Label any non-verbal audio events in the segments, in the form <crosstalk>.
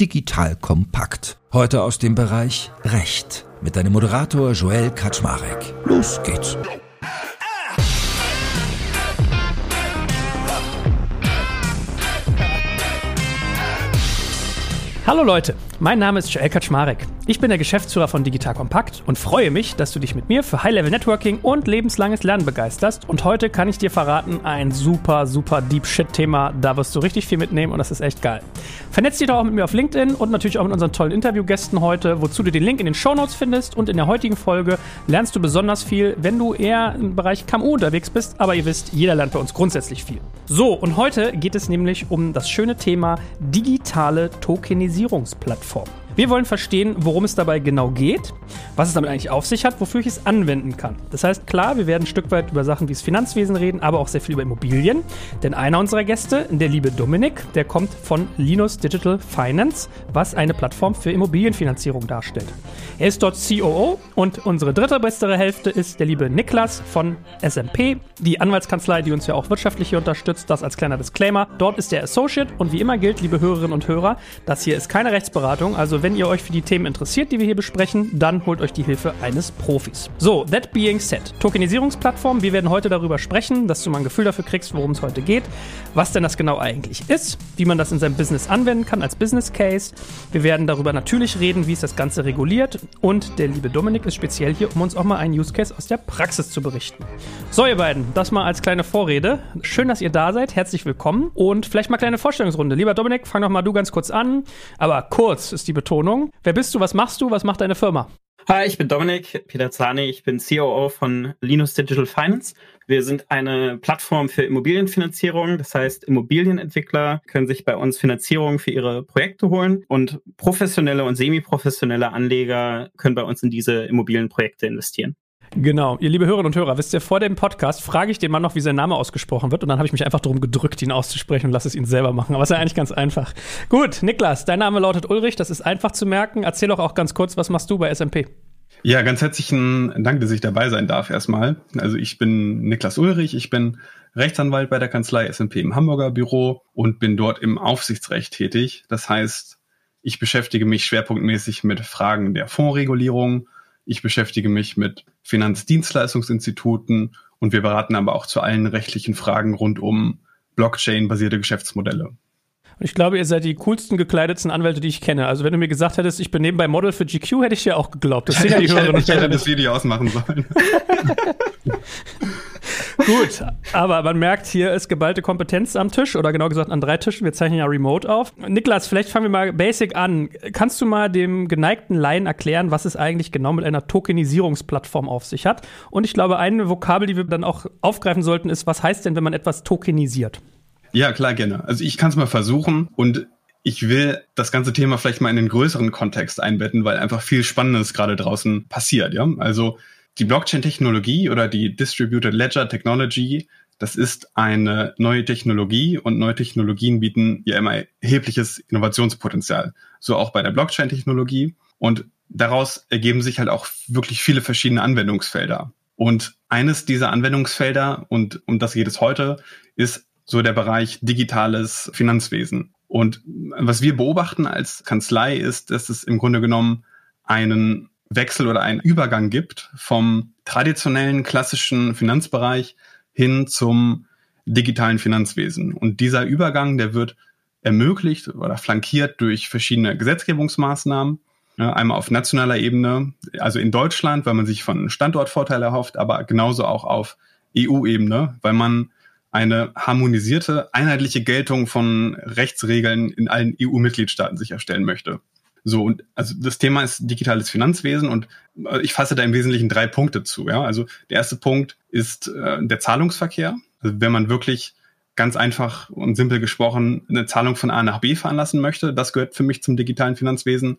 Digital Kompakt. Heute aus dem Bereich Recht mit deinem Moderator Joel Kaczmarek. Los geht's. Hallo Leute, mein Name ist Joel Kaczmarek. Ich bin der Geschäftsführer von Digital Compact und freue mich, dass du dich mit mir für High-Level Networking und lebenslanges Lernen begeisterst. Und heute kann ich dir verraten, ein super, super Deep Shit-Thema. Da wirst du richtig viel mitnehmen und das ist echt geil. Vernetz dich doch auch mit mir auf LinkedIn und natürlich auch mit unseren tollen Interviewgästen heute, wozu du den Link in den Show Notes findest. Und in der heutigen Folge lernst du besonders viel, wenn du eher im Bereich KMU unterwegs bist. Aber ihr wisst, jeder lernt bei uns grundsätzlich viel. So, und heute geht es nämlich um das schöne Thema digitale Tokenisierungsplattform. form. Wir wollen verstehen, worum es dabei genau geht, was es damit eigentlich auf sich hat, wofür ich es anwenden kann. Das heißt, klar, wir werden ein Stück weit über Sachen wie das Finanzwesen reden, aber auch sehr viel über Immobilien. Denn einer unserer Gäste, der liebe Dominik, der kommt von Linus Digital Finance, was eine Plattform für Immobilienfinanzierung darstellt. Er ist dort COO und unsere dritte bessere Hälfte ist der liebe Niklas von SMP, die Anwaltskanzlei, die uns ja auch wirtschaftlich hier unterstützt. Das als kleiner Disclaimer. Dort ist der Associate und wie immer gilt, liebe Hörerinnen und Hörer, das hier ist keine Rechtsberatung. Also wenn wenn ihr euch für die Themen interessiert, die wir hier besprechen, dann holt euch die Hilfe eines Profis. So, that being said, Tokenisierungsplattform. Wir werden heute darüber sprechen, dass du mal ein Gefühl dafür kriegst, worum es heute geht, was denn das genau eigentlich ist, wie man das in seinem Business anwenden kann als Business Case. Wir werden darüber natürlich reden, wie es das Ganze reguliert und der liebe Dominik ist speziell hier, um uns auch mal einen Use Case aus der Praxis zu berichten. So, ihr beiden, das mal als kleine Vorrede. Schön, dass ihr da seid. Herzlich willkommen und vielleicht mal kleine Vorstellungsrunde. Lieber Dominik, fang doch mal du ganz kurz an, aber kurz ist die Betonung. Betonung. Wer bist du? Was machst du? Was macht deine Firma? Hi, ich bin Dominik Pilazzani. Ich bin COO von Linus Digital Finance. Wir sind eine Plattform für Immobilienfinanzierung. Das heißt, Immobilienentwickler können sich bei uns Finanzierung für ihre Projekte holen und professionelle und semiprofessionelle Anleger können bei uns in diese Immobilienprojekte investieren. Genau, ihr liebe Hörerinnen und Hörer, wisst ihr, vor dem Podcast frage ich den Mann noch, wie sein Name ausgesprochen wird und dann habe ich mich einfach darum gedrückt, ihn auszusprechen und lasse es ihn selber machen. Aber es ist ja eigentlich ganz einfach. Gut, Niklas, dein Name lautet Ulrich, das ist einfach zu merken. Erzähl doch auch ganz kurz, was machst du bei SMP? Ja, ganz herzlichen Dank, dass ich dabei sein darf erstmal. Also ich bin Niklas Ulrich, ich bin Rechtsanwalt bei der Kanzlei SMP im Hamburger Büro und bin dort im Aufsichtsrecht tätig. Das heißt, ich beschäftige mich schwerpunktmäßig mit Fragen der Fondsregulierung, ich beschäftige mich mit Finanzdienstleistungsinstituten und wir beraten aber auch zu allen rechtlichen Fragen rund um Blockchain-basierte Geschäftsmodelle. Ich glaube, ihr seid die coolsten gekleidetsten Anwälte, die ich kenne. Also wenn du mir gesagt hättest, ich bin nebenbei Model für GQ, hätte ich dir auch geglaubt. Das <laughs> sind ja die Hörer ich hätte das Video ausmachen sollen. <laughs> Gut, aber man merkt, hier ist geballte Kompetenz am Tisch oder genau gesagt an drei Tischen. Wir zeichnen ja remote auf. Niklas, vielleicht fangen wir mal basic an. Kannst du mal dem geneigten Laien erklären, was es eigentlich genau mit einer Tokenisierungsplattform auf sich hat? Und ich glaube, eine Vokabel, die wir dann auch aufgreifen sollten, ist, was heißt denn, wenn man etwas tokenisiert? Ja, klar, gerne. Also ich kann es mal versuchen und ich will das ganze Thema vielleicht mal in den größeren Kontext einbetten, weil einfach viel Spannendes gerade draußen passiert. Ja, also die Blockchain-Technologie oder die Distributed Ledger Technology, das ist eine neue Technologie und neue Technologien bieten ja immer erhebliches Innovationspotenzial. So auch bei der Blockchain-Technologie. Und daraus ergeben sich halt auch wirklich viele verschiedene Anwendungsfelder. Und eines dieser Anwendungsfelder, und um das geht es heute, ist so der Bereich digitales Finanzwesen. Und was wir beobachten als Kanzlei ist, dass es im Grunde genommen einen Wechsel oder einen Übergang gibt vom traditionellen klassischen Finanzbereich hin zum digitalen Finanzwesen. Und dieser Übergang, der wird ermöglicht oder flankiert durch verschiedene Gesetzgebungsmaßnahmen. Einmal auf nationaler Ebene, also in Deutschland, weil man sich von Standortvorteil erhofft, aber genauso auch auf EU-Ebene, weil man eine harmonisierte, einheitliche Geltung von Rechtsregeln in allen EU-Mitgliedstaaten sicherstellen möchte. So, und also das Thema ist digitales Finanzwesen und äh, ich fasse da im Wesentlichen drei Punkte zu. Ja? Also der erste Punkt ist äh, der Zahlungsverkehr. Also wenn man wirklich ganz einfach und simpel gesprochen eine Zahlung von A nach B veranlassen möchte, das gehört für mich zum digitalen Finanzwesen.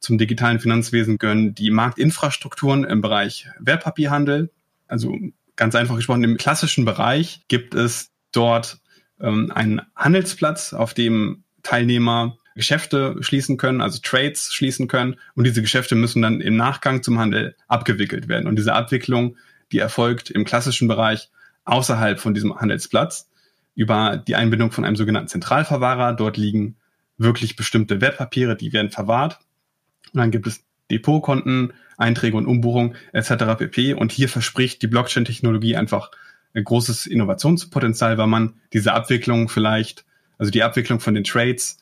Zum digitalen Finanzwesen gehören die Marktinfrastrukturen im Bereich Wertpapierhandel. Also ganz einfach gesprochen, im klassischen Bereich gibt es dort ähm, einen Handelsplatz, auf dem Teilnehmer Geschäfte schließen können, also Trades schließen können. Und diese Geschäfte müssen dann im Nachgang zum Handel abgewickelt werden. Und diese Abwicklung, die erfolgt im klassischen Bereich außerhalb von diesem Handelsplatz über die Einbindung von einem sogenannten Zentralverwahrer. Dort liegen wirklich bestimmte Wertpapiere, die werden verwahrt. Und dann gibt es Depotkonten, Einträge und Umbuchung etc. pp. Und hier verspricht die Blockchain-Technologie einfach ein großes Innovationspotenzial, weil man diese Abwicklung vielleicht, also die Abwicklung von den Trades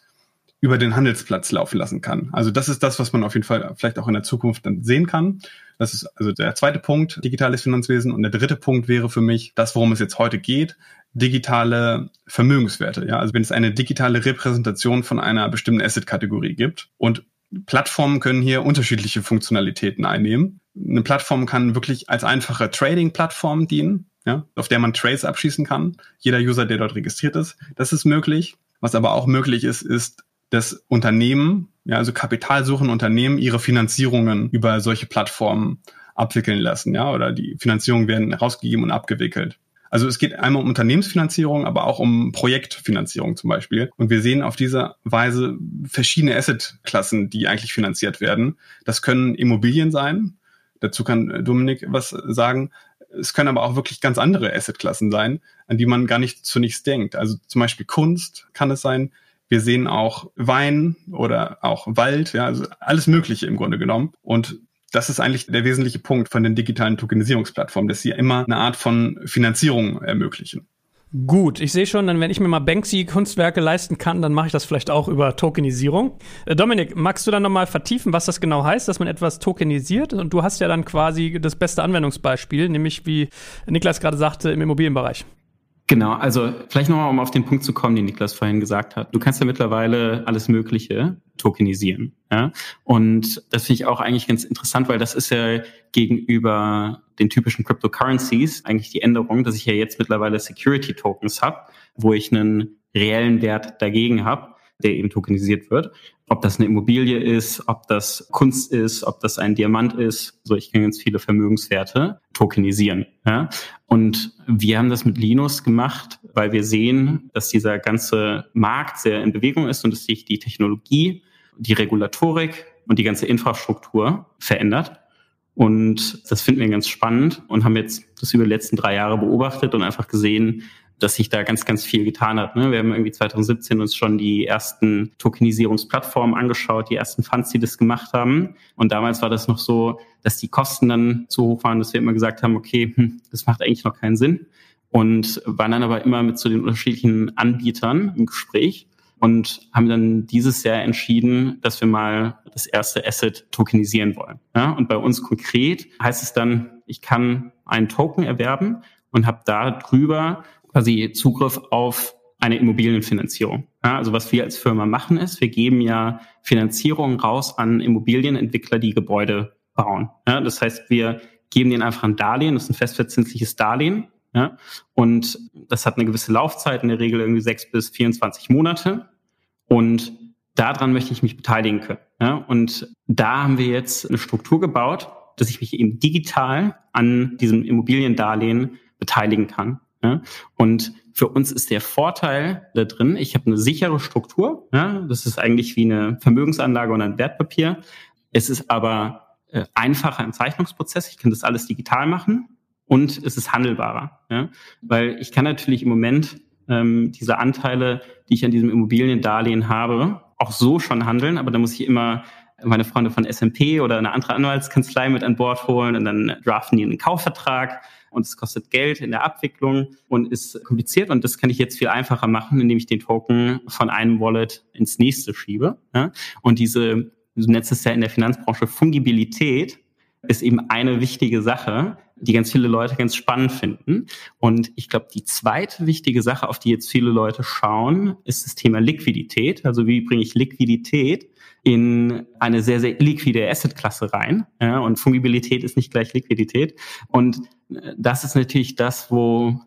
über den Handelsplatz laufen lassen kann. Also das ist das, was man auf jeden Fall vielleicht auch in der Zukunft dann sehen kann. Das ist also der zweite Punkt, digitales Finanzwesen. Und der dritte Punkt wäre für mich das, worum es jetzt heute geht, digitale Vermögenswerte. Ja, also wenn es eine digitale Repräsentation von einer bestimmten Asset-Kategorie gibt und Plattformen können hier unterschiedliche Funktionalitäten einnehmen. Eine Plattform kann wirklich als einfache Trading-Plattform dienen, ja, auf der man Trades abschließen kann. Jeder User, der dort registriert ist, das ist möglich. Was aber auch möglich ist, ist, dass Unternehmen, ja, also kapitalsuchende Unternehmen, ihre Finanzierungen über solche Plattformen abwickeln lassen, ja, oder die Finanzierungen werden rausgegeben und abgewickelt. Also es geht einmal um Unternehmensfinanzierung, aber auch um Projektfinanzierung zum Beispiel. Und wir sehen auf diese Weise verschiedene Assetklassen, die eigentlich finanziert werden. Das können Immobilien sein. Dazu kann Dominik was sagen. Es können aber auch wirklich ganz andere Assetklassen sein, an die man gar nicht zunächst denkt. Also zum Beispiel Kunst kann es sein. Wir sehen auch Wein oder auch Wald, ja, also alles Mögliche im Grunde genommen. Und das ist eigentlich der wesentliche Punkt von den digitalen Tokenisierungsplattformen, dass sie immer eine Art von Finanzierung ermöglichen. Gut, ich sehe schon, dann wenn ich mir mal Banksy-Kunstwerke leisten kann, dann mache ich das vielleicht auch über Tokenisierung. Äh, Dominik, magst du dann nochmal vertiefen, was das genau heißt, dass man etwas tokenisiert? Und du hast ja dann quasi das beste Anwendungsbeispiel, nämlich wie Niklas gerade sagte, im Immobilienbereich. Genau, also vielleicht nochmal, um auf den Punkt zu kommen, den Niklas vorhin gesagt hat. Du kannst ja mittlerweile alles Mögliche tokenisieren. Ja? Und das finde ich auch eigentlich ganz interessant, weil das ist ja gegenüber den typischen Cryptocurrencies eigentlich die Änderung, dass ich ja jetzt mittlerweile Security Tokens habe, wo ich einen reellen Wert dagegen habe der eben tokenisiert wird. Ob das eine Immobilie ist, ob das Kunst ist, ob das ein Diamant ist. So, ich kann ganz viele Vermögenswerte tokenisieren. Ja? Und wir haben das mit Linus gemacht, weil wir sehen, dass dieser ganze Markt sehr in Bewegung ist und dass sich die Technologie, die Regulatorik und die ganze Infrastruktur verändert. Und das finden wir ganz spannend und haben jetzt das über die letzten drei Jahre beobachtet und einfach gesehen, dass sich da ganz, ganz viel getan hat. Ne? Wir haben irgendwie 2017 uns schon die ersten Tokenisierungsplattformen angeschaut, die ersten Funds, die das gemacht haben. Und damals war das noch so, dass die Kosten dann so hoch waren, dass wir immer gesagt haben, okay, hm, das macht eigentlich noch keinen Sinn. Und waren dann aber immer mit zu so den unterschiedlichen Anbietern im Gespräch und haben dann dieses Jahr entschieden, dass wir mal das erste Asset tokenisieren wollen. Ja, und bei uns konkret heißt es dann, ich kann einen Token erwerben und habe da drüber quasi Zugriff auf eine Immobilienfinanzierung. Ja, also was wir als Firma machen ist, wir geben ja Finanzierung raus an Immobilienentwickler, die Gebäude bauen. Ja, das heißt, wir geben denen einfach ein Darlehen, das ist ein festverzinsliches Darlehen. Ja, und das hat eine gewisse Laufzeit, in der Regel irgendwie sechs bis 24 Monate. Und daran möchte ich mich beteiligen können. Ja, und da haben wir jetzt eine Struktur gebaut, dass ich mich eben digital an diesem Immobiliendarlehen beteiligen kann. Ja? Und für uns ist der Vorteil da drin, ich habe eine sichere Struktur. Ja? Das ist eigentlich wie eine Vermögensanlage und ein Wertpapier. Es ist aber äh, einfacher im Zeichnungsprozess. Ich kann das alles digital machen und es ist handelbarer. Ja? Weil ich kann natürlich im Moment ähm, diese Anteile, die ich an diesem Immobiliendarlehen habe, auch so schon handeln, aber da muss ich immer meine Freunde von SMP oder eine andere Anwaltskanzlei mit an Bord holen und dann draften die einen Kaufvertrag und es kostet Geld in der Abwicklung und ist kompliziert und das kann ich jetzt viel einfacher machen, indem ich den Token von einem Wallet ins nächste schiebe. Ja? Und diese, du nennst es ja in der Finanzbranche Fungibilität, ist eben eine wichtige Sache, die ganz viele Leute ganz spannend finden. Und ich glaube, die zweite wichtige Sache, auf die jetzt viele Leute schauen, ist das Thema Liquidität. Also wie bringe ich Liquidität in eine sehr, sehr liquide Assetklasse rein? Ja, und Fungibilität ist nicht gleich Liquidität. Und äh, das ist natürlich das, wo wo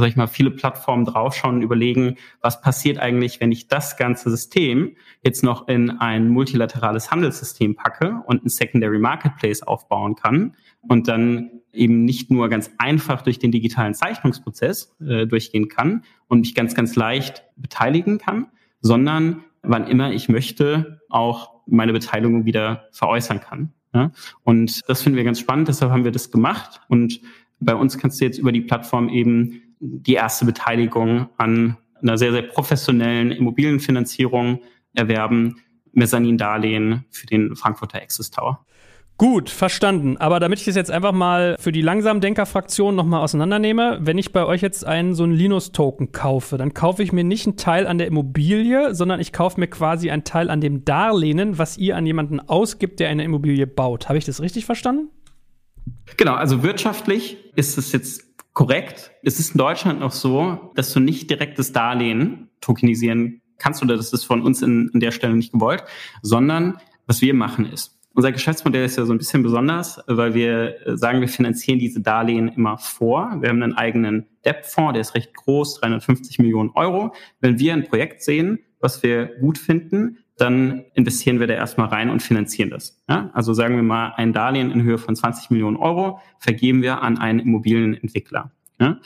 sag ich mal, viele Plattformen draufschauen und überlegen, was passiert eigentlich, wenn ich das ganze System jetzt noch in ein multilaterales Handelssystem packe und ein Secondary Marketplace aufbauen kann und dann eben nicht nur ganz einfach durch den digitalen Zeichnungsprozess äh, durchgehen kann und mich ganz, ganz leicht beteiligen kann, sondern wann immer ich möchte, auch meine Beteiligung wieder veräußern kann. Ja? Und das finden wir ganz spannend, deshalb haben wir das gemacht. Und bei uns kannst du jetzt über die Plattform eben die erste Beteiligung an einer sehr, sehr professionellen Immobilienfinanzierung erwerben Mezzanin-Darlehen für den Frankfurter Access Tower. Gut, verstanden. Aber damit ich das jetzt einfach mal für die Langsamdenker-Fraktion nochmal auseinandernehme, wenn ich bei euch jetzt einen so einen Linus-Token kaufe, dann kaufe ich mir nicht einen Teil an der Immobilie, sondern ich kaufe mir quasi einen Teil an dem Darlehen, was ihr an jemanden ausgibt, der eine Immobilie baut. Habe ich das richtig verstanden? Genau, also wirtschaftlich ist es jetzt korrekt. Es ist in Deutschland noch so, dass du nicht direktes Darlehen tokenisieren kannst oder das ist von uns in, an der Stelle nicht gewollt, sondern was wir machen ist, unser Geschäftsmodell ist ja so ein bisschen besonders, weil wir sagen, wir finanzieren diese Darlehen immer vor. Wir haben einen eigenen Debt-Fonds, der ist recht groß, 350 Millionen Euro. Wenn wir ein Projekt sehen, was wir gut finden, dann investieren wir da erstmal rein und finanzieren das. Ja? Also sagen wir mal, ein Darlehen in Höhe von 20 Millionen Euro vergeben wir an einen Immobilienentwickler. Ja?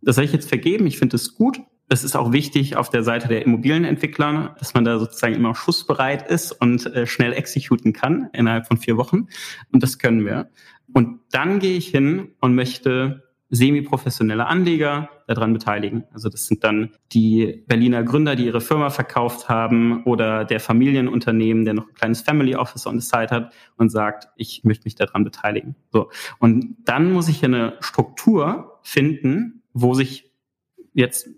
Das habe ich jetzt vergeben, ich finde es gut, es ist auch wichtig auf der Seite der Immobilienentwickler, dass man da sozusagen immer schussbereit ist und äh, schnell exekuten kann innerhalb von vier Wochen. Und das können wir. Und dann gehe ich hin und möchte semi-professionelle Anleger daran beteiligen. Also das sind dann die Berliner Gründer, die ihre Firma verkauft haben oder der Familienunternehmen, der noch ein kleines Family Office on the side hat und sagt, ich möchte mich daran beteiligen. So. Und dann muss ich eine Struktur finden, wo sich jetzt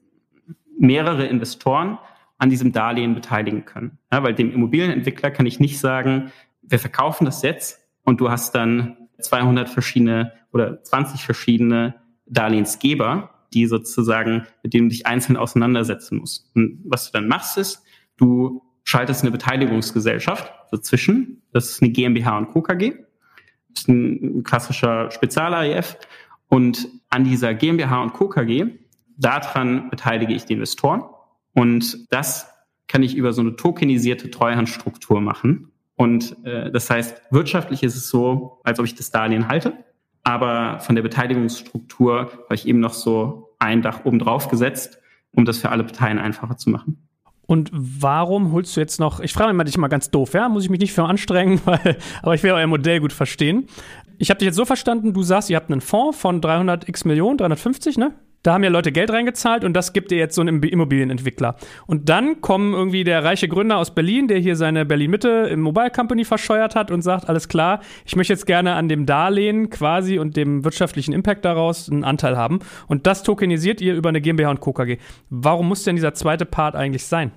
mehrere Investoren an diesem Darlehen beteiligen können. Ja, weil dem Immobilienentwickler kann ich nicht sagen, wir verkaufen das jetzt und du hast dann 200 verschiedene oder 20 verschiedene Darlehensgeber, die sozusagen, mit denen du dich einzeln auseinandersetzen musst. Und was du dann machst, ist, du schaltest eine Beteiligungsgesellschaft dazwischen. Das ist eine GmbH und Co. KG. Das ist ein klassischer Spezial-AIF. Und an dieser GmbH und Co. KG daran beteilige ich die Investoren und das kann ich über so eine tokenisierte Treuhandstruktur machen. Und äh, das heißt, wirtschaftlich ist es so, als ob ich das Darlehen halte, aber von der Beteiligungsstruktur habe ich eben noch so ein Dach oben drauf gesetzt, um das für alle Parteien einfacher zu machen. Und warum holst du jetzt noch, ich frage mich dich mal ganz doof, ja, muss ich mich nicht für anstrengen, <laughs> weil, aber ich will euer Modell gut verstehen. Ich habe dich jetzt so verstanden, du sagst, ihr habt einen Fonds von 300 x Millionen, 350, ne? Da haben ja Leute Geld reingezahlt und das gibt ihr jetzt so einen Immobilienentwickler. Und dann kommen irgendwie der reiche Gründer aus Berlin, der hier seine Berlin-Mitte im Mobile Company verscheuert hat und sagt, alles klar, ich möchte jetzt gerne an dem Darlehen quasi und dem wirtschaftlichen Impact daraus einen Anteil haben. Und das tokenisiert ihr über eine GmbH und Co. KG. Warum muss denn dieser zweite Part eigentlich sein?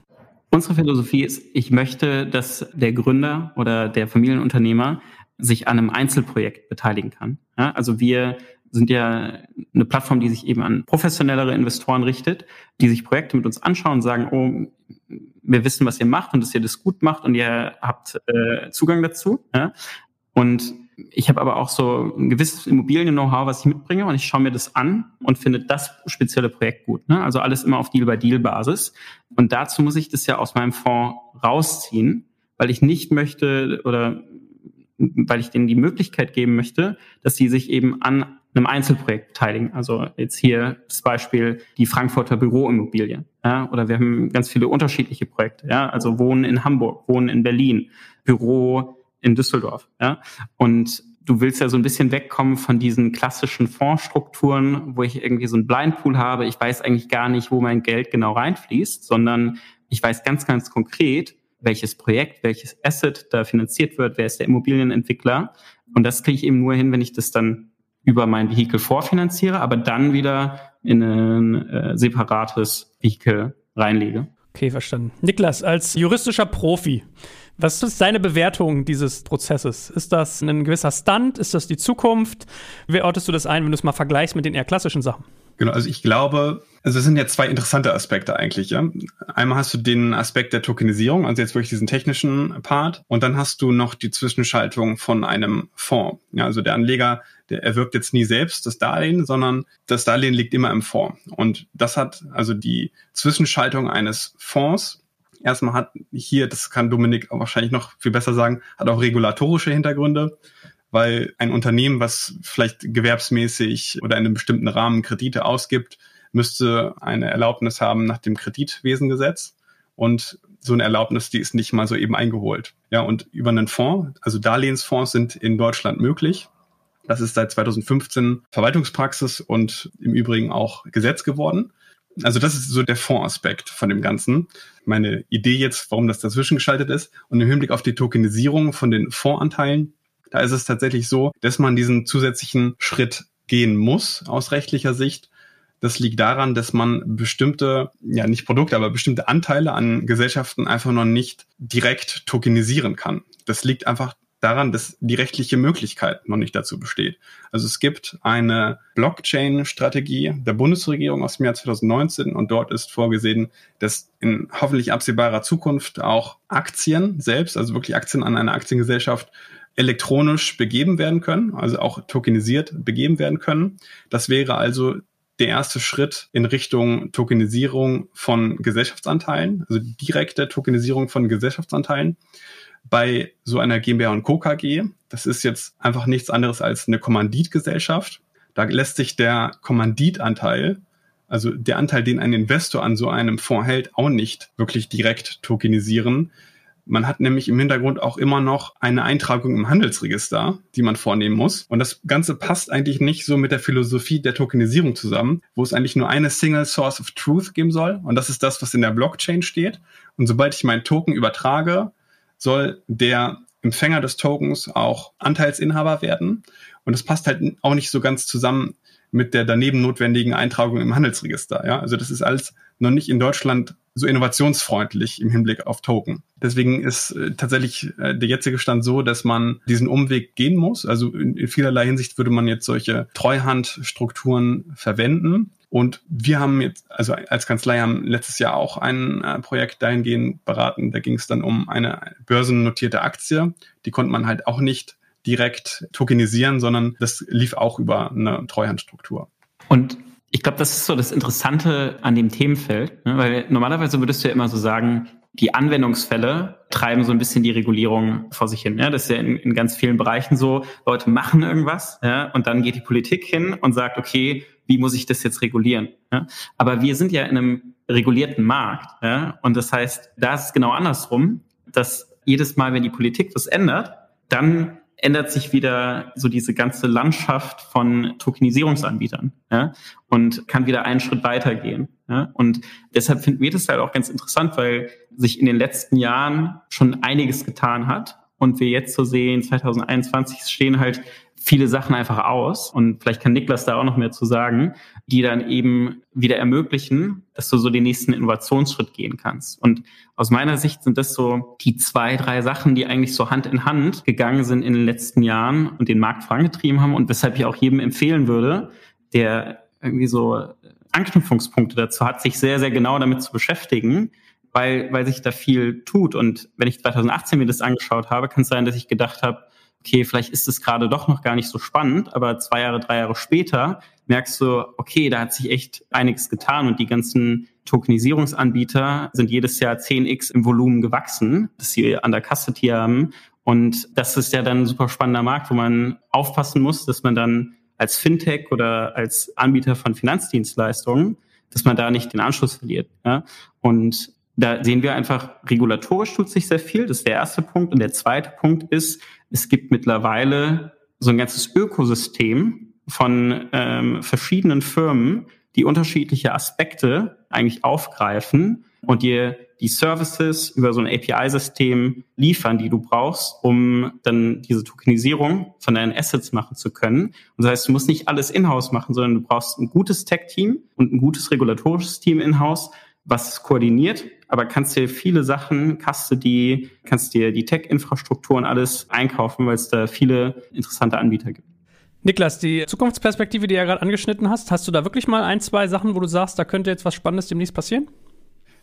Unsere Philosophie ist, ich möchte, dass der Gründer oder der Familienunternehmer sich an einem Einzelprojekt beteiligen kann. Ja, also wir sind ja eine Plattform, die sich eben an professionellere Investoren richtet, die sich Projekte mit uns anschauen und sagen, oh, wir wissen, was ihr macht und dass ihr das gut macht und ihr habt äh, Zugang dazu. Ja? Und ich habe aber auch so ein gewisses Immobilien-Know-how, was ich mitbringe und ich schaue mir das an und finde das spezielle Projekt gut. Ne? Also alles immer auf Deal-by-Deal-Basis. Und dazu muss ich das ja aus meinem Fonds rausziehen, weil ich nicht möchte oder weil ich denen die Möglichkeit geben möchte, dass sie sich eben an einem Einzelprojekt beteiligen. Also jetzt hier das Beispiel die Frankfurter Büroimmobilie. Ja, oder wir haben ganz viele unterschiedliche Projekte. Ja, also Wohnen in Hamburg, Wohnen in Berlin, Büro in Düsseldorf. Ja, und du willst ja so ein bisschen wegkommen von diesen klassischen Fondsstrukturen, wo ich irgendwie so ein Blindpool habe. Ich weiß eigentlich gar nicht, wo mein Geld genau reinfließt, sondern ich weiß ganz, ganz konkret, welches Projekt, welches Asset da finanziert wird, wer ist der Immobilienentwickler. Und das kriege ich eben nur hin, wenn ich das dann über mein Vehikel vorfinanziere, aber dann wieder in ein äh, separates Vehikel reinlege. Okay, verstanden. Niklas, als juristischer Profi, was ist deine Bewertung dieses Prozesses? Ist das ein gewisser Stunt? Ist das die Zukunft? Wie ortest du das ein, wenn du es mal vergleichst mit den eher klassischen Sachen? Genau, also ich glaube, also es sind ja zwei interessante Aspekte eigentlich. Ja? Einmal hast du den Aspekt der Tokenisierung, also jetzt wirklich diesen technischen Part, und dann hast du noch die Zwischenschaltung von einem Fonds. Ja, also der Anleger, der erwirbt jetzt nie selbst das Darlehen, sondern das Darlehen liegt immer im Fonds. Und das hat also die Zwischenschaltung eines Fonds. Erstmal hat hier, das kann Dominik wahrscheinlich noch viel besser sagen, hat auch regulatorische Hintergründe weil ein Unternehmen, was vielleicht gewerbsmäßig oder in einem bestimmten Rahmen Kredite ausgibt, müsste eine Erlaubnis haben nach dem Kreditwesengesetz. Und so eine Erlaubnis, die ist nicht mal so eben eingeholt. Ja, und über einen Fonds, also Darlehensfonds sind in Deutschland möglich. Das ist seit 2015 Verwaltungspraxis und im Übrigen auch Gesetz geworden. Also das ist so der Fondsaspekt von dem Ganzen. Meine Idee jetzt, warum das dazwischen geschaltet ist. Und im Hinblick auf die Tokenisierung von den Fondsanteilen, da ist es tatsächlich so, dass man diesen zusätzlichen Schritt gehen muss aus rechtlicher Sicht. Das liegt daran, dass man bestimmte, ja nicht Produkte, aber bestimmte Anteile an Gesellschaften einfach noch nicht direkt tokenisieren kann. Das liegt einfach daran, dass die rechtliche Möglichkeit noch nicht dazu besteht. Also es gibt eine Blockchain-Strategie der Bundesregierung aus dem Jahr 2019 und dort ist vorgesehen, dass in hoffentlich absehbarer Zukunft auch Aktien selbst, also wirklich Aktien an einer Aktiengesellschaft, elektronisch begeben werden können, also auch tokenisiert begeben werden können. Das wäre also der erste Schritt in Richtung Tokenisierung von Gesellschaftsanteilen, also direkte Tokenisierung von Gesellschaftsanteilen bei so einer GmbH und Co. KG. Das ist jetzt einfach nichts anderes als eine Kommanditgesellschaft. Da lässt sich der Kommanditanteil, also der Anteil, den ein Investor an so einem Fonds hält, auch nicht wirklich direkt tokenisieren. Man hat nämlich im Hintergrund auch immer noch eine Eintragung im Handelsregister, die man vornehmen muss. Und das Ganze passt eigentlich nicht so mit der Philosophie der Tokenisierung zusammen, wo es eigentlich nur eine Single Source of Truth geben soll. Und das ist das, was in der Blockchain steht. Und sobald ich meinen Token übertrage, soll der Empfänger des Tokens auch Anteilsinhaber werden. Und das passt halt auch nicht so ganz zusammen mit der daneben notwendigen Eintragung im Handelsregister. Ja, also das ist alles noch nicht in Deutschland so innovationsfreundlich im Hinblick auf Token. Deswegen ist äh, tatsächlich äh, der jetzige Stand so, dass man diesen Umweg gehen muss. Also in, vielerlei Hinsicht würde man jetzt solche Treuhandstrukturen verwenden. Und wir haben jetzt, also als Kanzlei haben letztes Jahr auch ein äh, Projekt dahingehend beraten. Da ging es dann um eine börsennotierte Aktie. Die konnte man halt auch nicht direkt tokenisieren, sondern das lief auch über eine Treuhandstruktur. Und ich glaube, das ist so das Interessante an dem Themenfeld, ne? weil normalerweise würdest du ja immer so sagen, die Anwendungsfälle treiben so ein bisschen die Regulierung vor sich hin. Ja, das ist ja in, in ganz vielen Bereichen so. Leute machen irgendwas ja, und dann geht die Politik hin und sagt, okay, wie muss ich das jetzt regulieren? Ja? Aber wir sind ja in einem regulierten Markt. Ja? Und das heißt, da ist es genau andersrum, dass jedes Mal, wenn die Politik was ändert, dann ändert sich wieder so diese ganze Landschaft von Tokenisierungsanbietern ja, und kann wieder einen Schritt weitergehen. Ja. Und deshalb finden wir das halt auch ganz interessant, weil sich in den letzten Jahren schon einiges getan hat und wir jetzt so sehen, 2021 stehen halt viele Sachen einfach aus und vielleicht kann Niklas da auch noch mehr zu sagen, die dann eben wieder ermöglichen, dass du so den nächsten Innovationsschritt gehen kannst. Und aus meiner Sicht sind das so die zwei, drei Sachen, die eigentlich so Hand in Hand gegangen sind in den letzten Jahren und den Markt vorangetrieben haben und weshalb ich auch jedem empfehlen würde, der irgendwie so Anknüpfungspunkte dazu hat, sich sehr, sehr genau damit zu beschäftigen, weil, weil sich da viel tut. Und wenn ich 2018 mir das angeschaut habe, kann es sein, dass ich gedacht habe, okay, vielleicht ist es gerade doch noch gar nicht so spannend, aber zwei Jahre, drei Jahre später merkst du, okay, da hat sich echt einiges getan und die ganzen Tokenisierungsanbieter sind jedes Jahr 10x im Volumen gewachsen, das sie an der Custody haben. Und das ist ja dann ein super spannender Markt, wo man aufpassen muss, dass man dann als Fintech oder als Anbieter von Finanzdienstleistungen, dass man da nicht den Anschluss verliert. Ja? Und da sehen wir einfach, regulatorisch tut sich sehr viel. Das ist der erste Punkt. Und der zweite Punkt ist, es gibt mittlerweile so ein ganzes Ökosystem von ähm, verschiedenen Firmen, die unterschiedliche Aspekte eigentlich aufgreifen und dir die Services über so ein API-System liefern, die du brauchst, um dann diese Tokenisierung von deinen Assets machen zu können. Und das heißt, du musst nicht alles in-house machen, sondern du brauchst ein gutes Tech-Team und ein gutes regulatorisches Team in-house, was koordiniert, aber kannst dir viele Sachen, Custody, kannst dir die Tech-Infrastruktur und alles einkaufen, weil es da viele interessante Anbieter gibt. Niklas, die Zukunftsperspektive, die du ja gerade angeschnitten hast, hast du da wirklich mal ein, zwei Sachen, wo du sagst, da könnte jetzt was Spannendes demnächst passieren?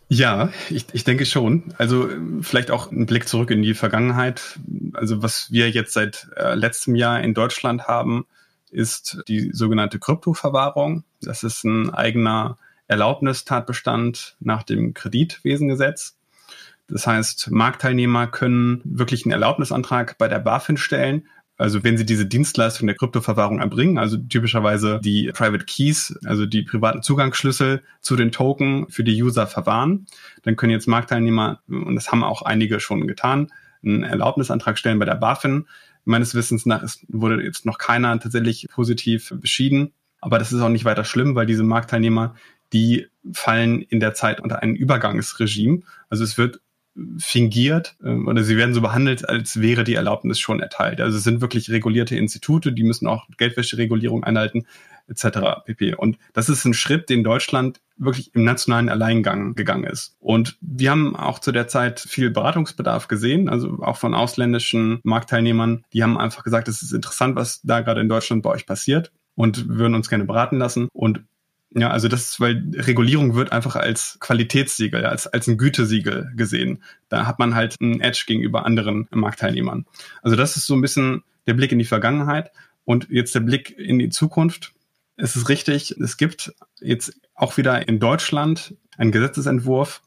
Ja, ich, ich denke schon. Also vielleicht auch ein Blick zurück in die Vergangenheit. Also was wir jetzt seit äh, letztem Jahr in Deutschland haben, ist die sogenannte Kryptoverwahrung. Das ist ein eigener Erlaubnistatbestand nach dem Kreditwesengesetz. Das heißt, Marktteilnehmer können wirklich einen Erlaubnisantrag bei der BaFin stellen. Also wenn sie diese Dienstleistung der Kryptoverwahrung erbringen, also typischerweise die Private Keys, also die privaten Zugangsschlüssel zu den Token für die User verwahren, dann können jetzt Marktteilnehmer, und das haben auch einige schon getan, einen Erlaubnisantrag stellen bei der BaFin. Meines Wissens nach ist, wurde jetzt noch keiner tatsächlich positiv beschieden. Aber das ist auch nicht weiter schlimm, weil diese Marktteilnehmer die fallen in der Zeit unter ein Übergangsregime. Also es wird fingiert äh, oder sie werden so behandelt, als wäre die Erlaubnis schon erteilt. Also es sind wirklich regulierte Institute, die müssen auch Geldwäscheregulierung einhalten etc. pp. Und das ist ein Schritt, den Deutschland wirklich im nationalen Alleingang gegangen ist. Und wir haben auch zu der Zeit viel Beratungsbedarf gesehen, also auch von ausländischen Marktteilnehmern. Die haben einfach gesagt, es ist interessant, was da gerade in Deutschland bei euch passiert und würden uns gerne beraten lassen. Und ja, also das ist, weil Regulierung wird einfach als Qualitätssiegel, als, als ein Gütesiegel gesehen. Da hat man halt einen Edge gegenüber anderen Marktteilnehmern. Also das ist so ein bisschen der Blick in die Vergangenheit und jetzt der Blick in die Zukunft. Es ist richtig, es gibt jetzt auch wieder in Deutschland einen Gesetzesentwurf,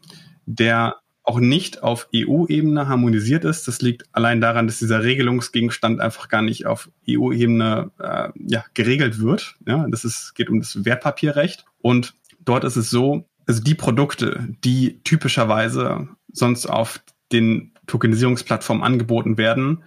der auch nicht auf EU-Ebene harmonisiert ist. Das liegt allein daran, dass dieser Regelungsgegenstand einfach gar nicht auf EU-Ebene äh, ja, geregelt wird. Ja, das ist, geht um das Wertpapierrecht. Und dort ist es so, also die Produkte, die typischerweise sonst auf den Tokenisierungsplattformen angeboten werden,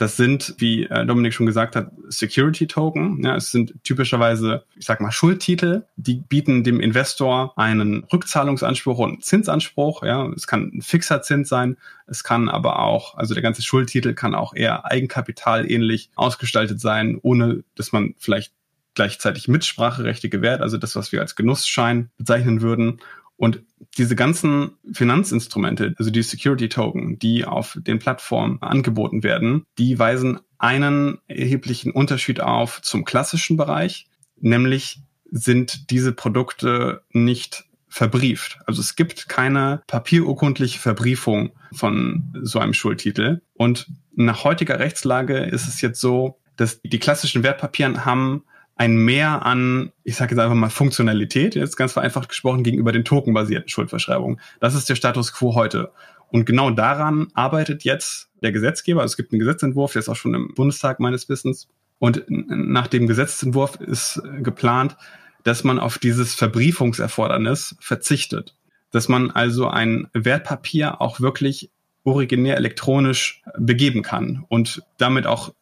das sind, wie äh, Dominik schon gesagt hat, Security Token. Ja, es sind typischerweise, ich sag mal, Schuldtitel. Die bieten dem Investor einen Rückzahlungsanspruch und einen Zinsanspruch. Ja, es kann ein fixer Zins sein. Es kann aber auch, also der ganze Schuldtitel kann auch eher Eigenkapital ähnlich ausgestaltet sein, ohne dass man vielleicht gleichzeitig Mitspracherechte gewährt, also das, was wir als Genussschein bezeichnen würden. Und diese ganzen Finanzinstrumente, also die Security Token, die auf den Plattformen angeboten werden, die weisen einen erheblichen Unterschied auf zum klassischen Bereich, nämlich sind diese Produkte nicht verbrieft. Also es gibt keine papierurkundliche Verbriefung von so einem Schuldtitel. Und nach heutiger Rechtslage ist es jetzt so, dass die klassischen Wertpapieren haben ein Mehr an, ich sage jetzt einfach mal Funktionalität, jetzt ganz vereinfacht gesprochen, gegenüber den tokenbasierten Schuldverschreibungen. Das ist der Status quo heute. Und genau daran arbeitet jetzt der Gesetzgeber. Also es gibt einen Gesetzentwurf, der ist auch schon im Bundestag meines Wissens. Und nach dem Gesetzentwurf ist geplant, dass man auf dieses Verbriefungserfordernis verzichtet. Dass man also ein Wertpapier auch wirklich originär elektronisch begeben kann und damit auch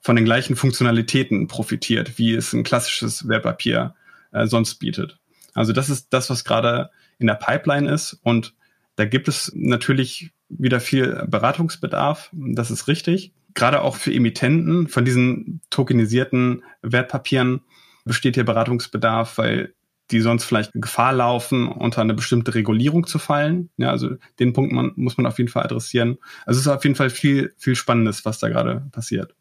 von den gleichen Funktionalitäten profitiert, wie es ein klassisches Wertpapier äh, sonst bietet. Also das ist das, was gerade in der Pipeline ist und da gibt es natürlich wieder viel Beratungsbedarf, das ist richtig. Gerade auch für Emittenten von diesen tokenisierten Wertpapieren besteht hier Beratungsbedarf, weil die sonst vielleicht Gefahr laufen, unter eine bestimmte Regulierung zu fallen. Ja, also den Punkt man, muss man auf jeden Fall adressieren. Also es ist auf jeden Fall viel, viel Spannendes, was da gerade passiert.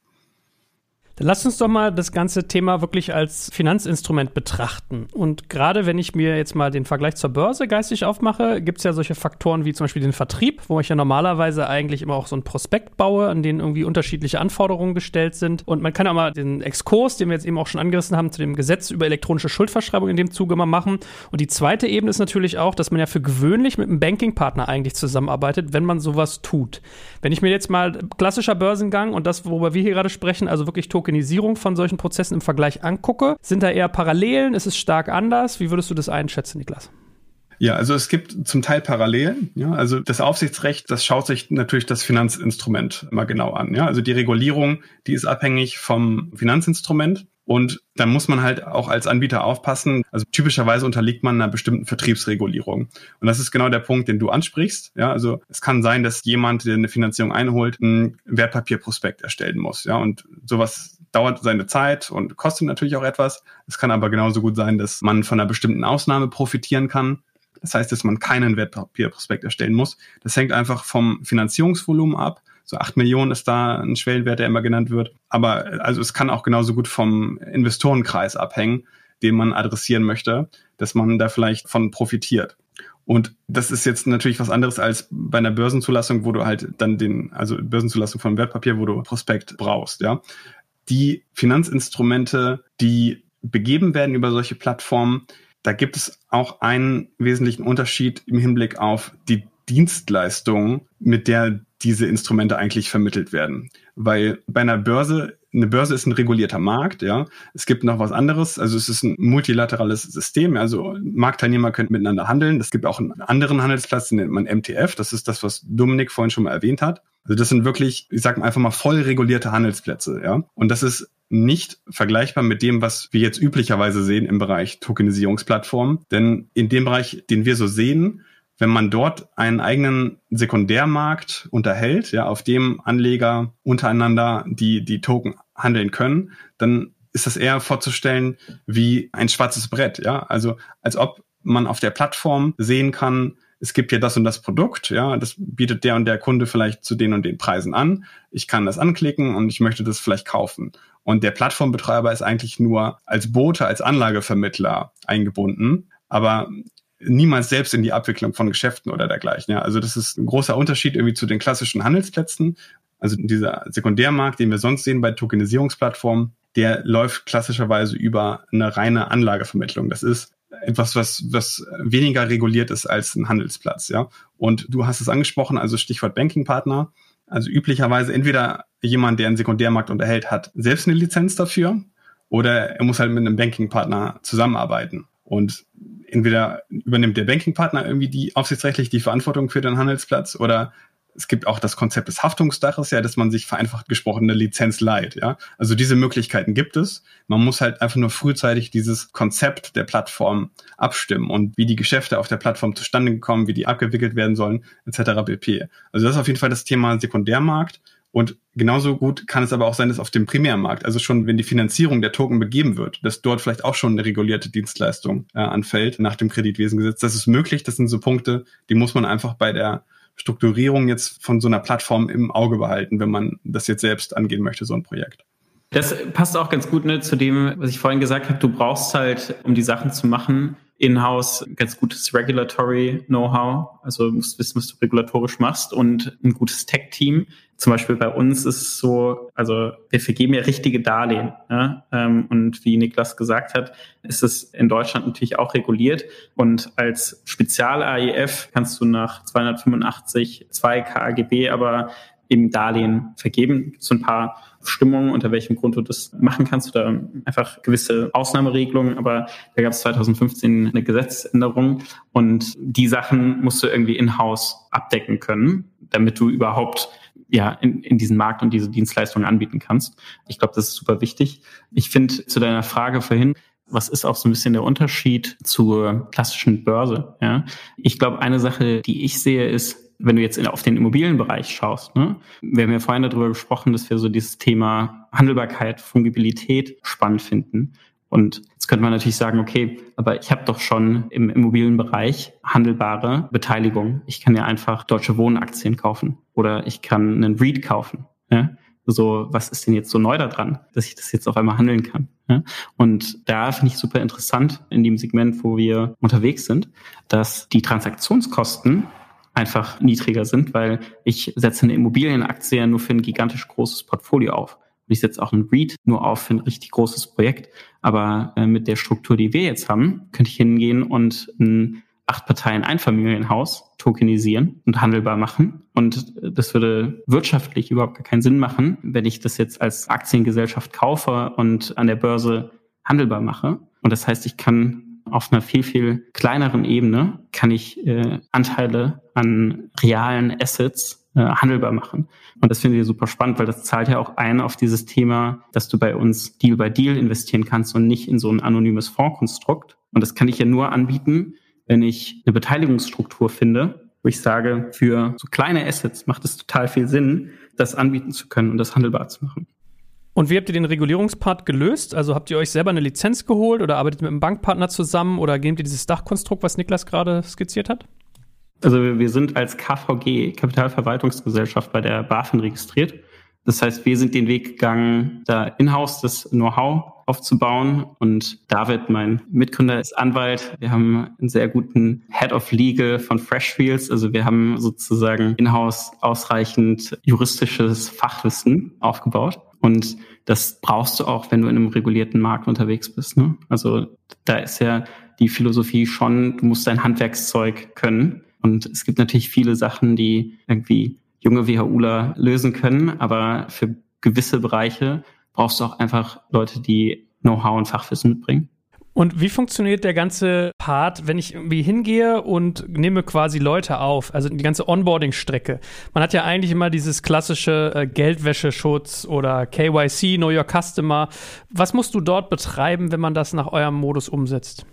Dann lass uns doch mal das ganze Thema wirklich als Finanzinstrument betrachten. Und gerade wenn ich mir jetzt mal den Vergleich zur Börse geistig aufmache, gibt es ja solche Faktoren wie zum Beispiel den Vertrieb, wo ich ja normalerweise eigentlich immer auch so ein Prospekt baue, an den irgendwie unterschiedliche Anforderungen gestellt sind. Und man kann auch mal den Exkurs, den wir jetzt eben auch schon angerissen haben, zu dem Gesetz über elektronische Schuldverschreibung in dem Zuge mal machen. Und die zweite Ebene ist natürlich auch, dass man ja für gewöhnlich mit einem Bankingpartner eigentlich zusammenarbeitet, wenn man sowas tut. Wenn ich mir jetzt mal klassischer Börsengang und das, worüber wir hier gerade sprechen, also wirklich Token Tokenisierung von solchen Prozessen im Vergleich angucke. Sind da eher Parallelen? Ist es stark anders? Wie würdest du das einschätzen, Niklas? Ja, also es gibt zum Teil Parallelen. Ja, also das Aufsichtsrecht, das schaut sich natürlich das Finanzinstrument immer genau an. Ja, also die Regulierung, die ist abhängig vom Finanzinstrument. Und da muss man halt auch als Anbieter aufpassen. Also typischerweise unterliegt man einer bestimmten Vertriebsregulierung. Und das ist genau der Punkt, den du ansprichst. Ja, also es kann sein, dass jemand, der eine Finanzierung einholt, ein Wertpapierprospekt erstellen muss. Ja, und sowas dauert seine Zeit und kostet natürlich auch etwas. Es kann aber genauso gut sein, dass man von einer bestimmten Ausnahme profitieren kann. Das heißt, dass man keinen Wertpapierprospekt erstellen muss. Das hängt einfach vom Finanzierungsvolumen ab. So acht Millionen ist da ein Schwellenwert, der immer genannt wird. Aber also es kann auch genauso gut vom Investorenkreis abhängen, den man adressieren möchte, dass man da vielleicht von profitiert. Und das ist jetzt natürlich was anderes als bei einer Börsenzulassung, wo du halt dann den, also Börsenzulassung von Wertpapier, wo du Prospekt brauchst, ja die Finanzinstrumente, die begeben werden über solche Plattformen, da gibt es auch einen wesentlichen Unterschied im Hinblick auf die Dienstleistung, mit der diese Instrumente eigentlich vermittelt werden. Weil bei einer Börse, eine Börse ist ein regulierter Markt, ja. Es gibt noch was anderes, also es ist ein multilaterales System, also Marktteilnehmer können miteinander handeln. Es gibt auch einen anderen Handelsplatz, den nennt man MTF, das ist das, was Dominik vorhin schon mal erwähnt hat. Also das sind wirklich, ich sage einfach mal, voll regulierte Handelsplätze, ja. Und das ist nicht vergleichbar mit dem, was wir jetzt üblicherweise sehen im Bereich Tokenisierungsplattformen. Denn in dem Bereich, den wir so sehen, wenn man dort einen eigenen Sekundärmarkt unterhält, ja, auf dem Anleger untereinander die, die Token handeln können, dann ist das eher vorzustellen wie ein schwarzes Brett, ja. Also, als ob man auf der Plattform sehen kann, es gibt hier das und das Produkt, ja, das bietet der und der Kunde vielleicht zu den und den Preisen an. Ich kann das anklicken und ich möchte das vielleicht kaufen. Und der Plattformbetreiber ist eigentlich nur als Bote, als Anlagevermittler eingebunden, aber niemals selbst in die Abwicklung von Geschäften oder dergleichen. Ja, also das ist ein großer Unterschied irgendwie zu den klassischen Handelsplätzen. Also dieser Sekundärmarkt, den wir sonst sehen bei Tokenisierungsplattformen, der läuft klassischerweise über eine reine Anlagevermittlung. Das ist etwas, was, was weniger reguliert ist als ein Handelsplatz, ja. Und du hast es angesprochen, also Stichwort Bankingpartner. Also üblicherweise entweder jemand, der einen Sekundärmarkt unterhält, hat selbst eine Lizenz dafür oder er muss halt mit einem Bankingpartner zusammenarbeiten. Und entweder übernimmt der Bankingpartner irgendwie die aufsichtsrechtlich die Verantwortung für den Handelsplatz oder es gibt auch das Konzept des Haftungsdaches, ja, dass man sich vereinfacht gesprochen eine Lizenz leiht, ja. Also diese Möglichkeiten gibt es. Man muss halt einfach nur frühzeitig dieses Konzept der Plattform abstimmen und wie die Geschäfte auf der Plattform zustande kommen, wie die abgewickelt werden sollen, etc. pp. Also das ist auf jeden Fall das Thema Sekundärmarkt. Und genauso gut kann es aber auch sein, dass auf dem Primärmarkt, also schon wenn die Finanzierung der Token begeben wird, dass dort vielleicht auch schon eine regulierte Dienstleistung äh, anfällt nach dem Kreditwesengesetz. Das ist möglich. Das sind so Punkte, die muss man einfach bei der Strukturierung jetzt von so einer Plattform im Auge behalten, wenn man das jetzt selbst angehen möchte, so ein Projekt. Das passt auch ganz gut ne, zu dem, was ich vorhin gesagt habe. Du brauchst halt, um die Sachen zu machen, in-house ganz gutes Regulatory Know-how. Also du musst wissen, was du regulatorisch machst und ein gutes Tech-Team. Zum Beispiel bei uns ist es so, also wir vergeben ja richtige Darlehen. Ja? Ähm, und wie Niklas gesagt hat, ist es in Deutschland natürlich auch reguliert. Und als Spezial-AIF kannst du nach 285 2 KAGB aber eben Darlehen vergeben. So ein paar Stimmungen, unter welchem Grund du das machen kannst oder einfach gewisse Ausnahmeregelungen. Aber da gab es 2015 eine Gesetzesänderung und die Sachen musst du irgendwie in-house abdecken können, damit du überhaupt ja, in, in diesen Markt und diese Dienstleistungen anbieten kannst. Ich glaube, das ist super wichtig. Ich finde zu deiner Frage vorhin, was ist auch so ein bisschen der Unterschied zur klassischen Börse? Ja? Ich glaube, eine Sache, die ich sehe, ist, wenn du jetzt auf den Immobilienbereich schaust, ne? wir haben ja vorhin darüber gesprochen, dass wir so dieses Thema Handelbarkeit, Fungibilität spannend finden. Und jetzt könnte man natürlich sagen, okay, aber ich habe doch schon im Immobilienbereich handelbare Beteiligung. Ich kann ja einfach deutsche Wohnaktien kaufen oder ich kann einen REIT kaufen. Ja? So, was ist denn jetzt so neu daran, dass ich das jetzt auf einmal handeln kann? Ja? Und da finde ich super interessant in dem Segment, wo wir unterwegs sind, dass die Transaktionskosten einfach niedriger sind, weil ich setze eine Immobilienaktie ja nur für ein gigantisch großes Portfolio auf. Und ich setze auch ein REIT nur auf für ein richtig großes Projekt. Aber äh, mit der Struktur, die wir jetzt haben, könnte ich hingehen und ein acht Parteien Einfamilienhaus tokenisieren und handelbar machen. Und das würde wirtschaftlich überhaupt gar keinen Sinn machen, wenn ich das jetzt als Aktiengesellschaft kaufe und an der Börse handelbar mache. Und das heißt, ich kann auf einer viel, viel kleineren Ebene kann ich äh, Anteile an realen Assets äh, handelbar machen. Und das finde ich super spannend, weil das zahlt ja auch ein auf dieses Thema, dass du bei uns Deal by Deal investieren kannst und nicht in so ein anonymes Fondskonstrukt. Und das kann ich ja nur anbieten, wenn ich eine Beteiligungsstruktur finde, wo ich sage, für so kleine Assets macht es total viel Sinn, das anbieten zu können und das handelbar zu machen. Und wie habt ihr den Regulierungspart gelöst? Also habt ihr euch selber eine Lizenz geholt oder arbeitet mit einem Bankpartner zusammen oder gebt ihr dieses Dachkonstrukt, was Niklas gerade skizziert hat? Also wir sind als KVG, Kapitalverwaltungsgesellschaft, bei der BaFin registriert. Das heißt, wir sind den Weg gegangen, da in-house das Know-how aufzubauen. Und David, mein Mitgründer, ist Anwalt. Wir haben einen sehr guten Head of Legal von Freshfields. Also wir haben sozusagen in-house ausreichend juristisches Fachwissen aufgebaut. Und das brauchst du auch, wenn du in einem regulierten Markt unterwegs bist. Ne? Also da ist ja die Philosophie schon, du musst dein Handwerkszeug können. Und es gibt natürlich viele Sachen, die irgendwie junge WHUler lösen können, aber für gewisse Bereiche brauchst du auch einfach Leute, die Know-how und Fachwissen mitbringen. Und wie funktioniert der ganze Part, wenn ich irgendwie hingehe und nehme quasi Leute auf, also die ganze Onboarding-Strecke? Man hat ja eigentlich immer dieses klassische äh, Geldwäscheschutz oder KYC, Know Your Customer. Was musst du dort betreiben, wenn man das nach eurem Modus umsetzt?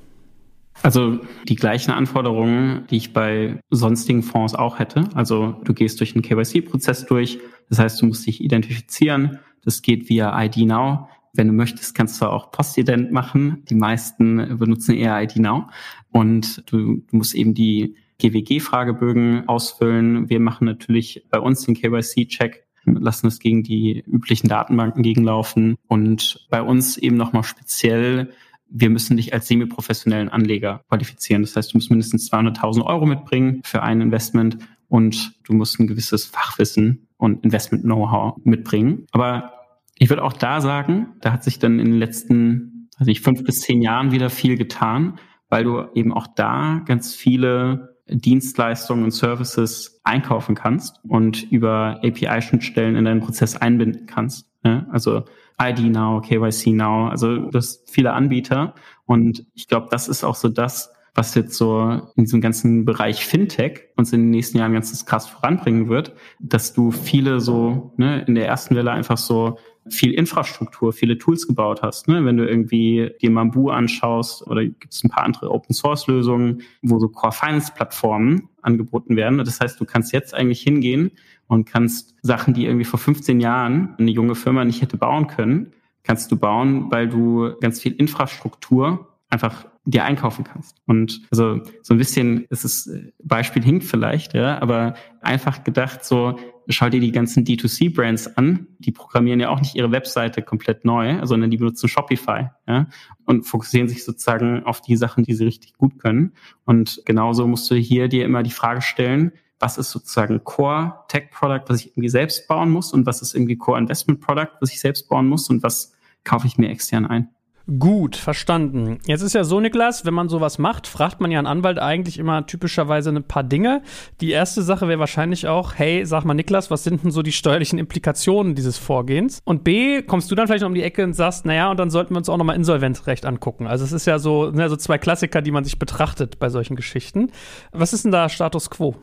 Also die gleichen Anforderungen, die ich bei sonstigen Fonds auch hätte. Also du gehst durch einen KYC-Prozess durch. Das heißt, du musst dich identifizieren. Das geht via ID Now. Wenn du möchtest, kannst du auch Postident machen. Die meisten benutzen eher ID Now. Und du, du musst eben die GWG-Fragebögen ausfüllen. Wir machen natürlich bei uns den KYC-Check, lassen es gegen die üblichen Datenbanken gegenlaufen und bei uns eben nochmal speziell wir müssen dich als semi-professionellen Anleger qualifizieren. Das heißt, du musst mindestens 200.000 Euro mitbringen für ein Investment und du musst ein gewisses Fachwissen und Investment-Know-how mitbringen. Aber ich würde auch da sagen, da hat sich dann in den letzten, also nicht fünf bis zehn Jahren wieder viel getan, weil du eben auch da ganz viele Dienstleistungen und Services einkaufen kannst und über API-Schnittstellen in deinen Prozess einbinden kannst. Ja, also ID Now, KYC Now, also das viele Anbieter. Und ich glaube, das ist auch so das, was jetzt so in diesem ganzen Bereich Fintech uns in den nächsten Jahren ganz krass voranbringen wird, dass du viele so ne, in der ersten Welle einfach so viel Infrastruktur, viele Tools gebaut hast. Ne? Wenn du irgendwie dir Mambu anschaust oder gibt es ein paar andere Open Source Lösungen, wo so Core Finance Plattformen angeboten werden. Das heißt, du kannst jetzt eigentlich hingehen und kannst Sachen, die irgendwie vor 15 Jahren eine junge Firma nicht hätte bauen können, kannst du bauen, weil du ganz viel Infrastruktur einfach dir einkaufen kannst. Und also so ein bisschen, es ist äh, Beispiel hinkt vielleicht, ja, aber einfach gedacht so, schau dir die ganzen D2C-Brands an, die programmieren ja auch nicht ihre Webseite komplett neu, sondern die benutzen Shopify, ja, und fokussieren sich sozusagen auf die Sachen, die sie richtig gut können. Und genauso musst du hier dir immer die Frage stellen, was ist sozusagen Core Tech Product, was ich irgendwie selbst bauen muss und was ist irgendwie Core Investment Product, was ich selbst bauen muss und was kaufe ich mir extern ein. Gut, verstanden. Jetzt ist ja so, Niklas, wenn man sowas macht, fragt man ja einen Anwalt eigentlich immer typischerweise ein paar Dinge. Die erste Sache wäre wahrscheinlich auch, hey, sag mal, Niklas, was sind denn so die steuerlichen Implikationen dieses Vorgehens? Und B, kommst du dann vielleicht noch um die Ecke und sagst, naja, und dann sollten wir uns auch nochmal Insolvenzrecht angucken. Also es ist ja so, ja so zwei Klassiker, die man sich betrachtet bei solchen Geschichten. Was ist denn da Status quo?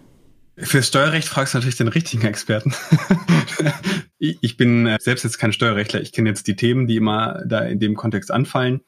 Für Steuerrecht fragst du natürlich den richtigen Experten. <laughs> ich bin äh, selbst jetzt kein Steuerrechtler. Ich kenne jetzt die Themen, die immer da in dem Kontext anfallen.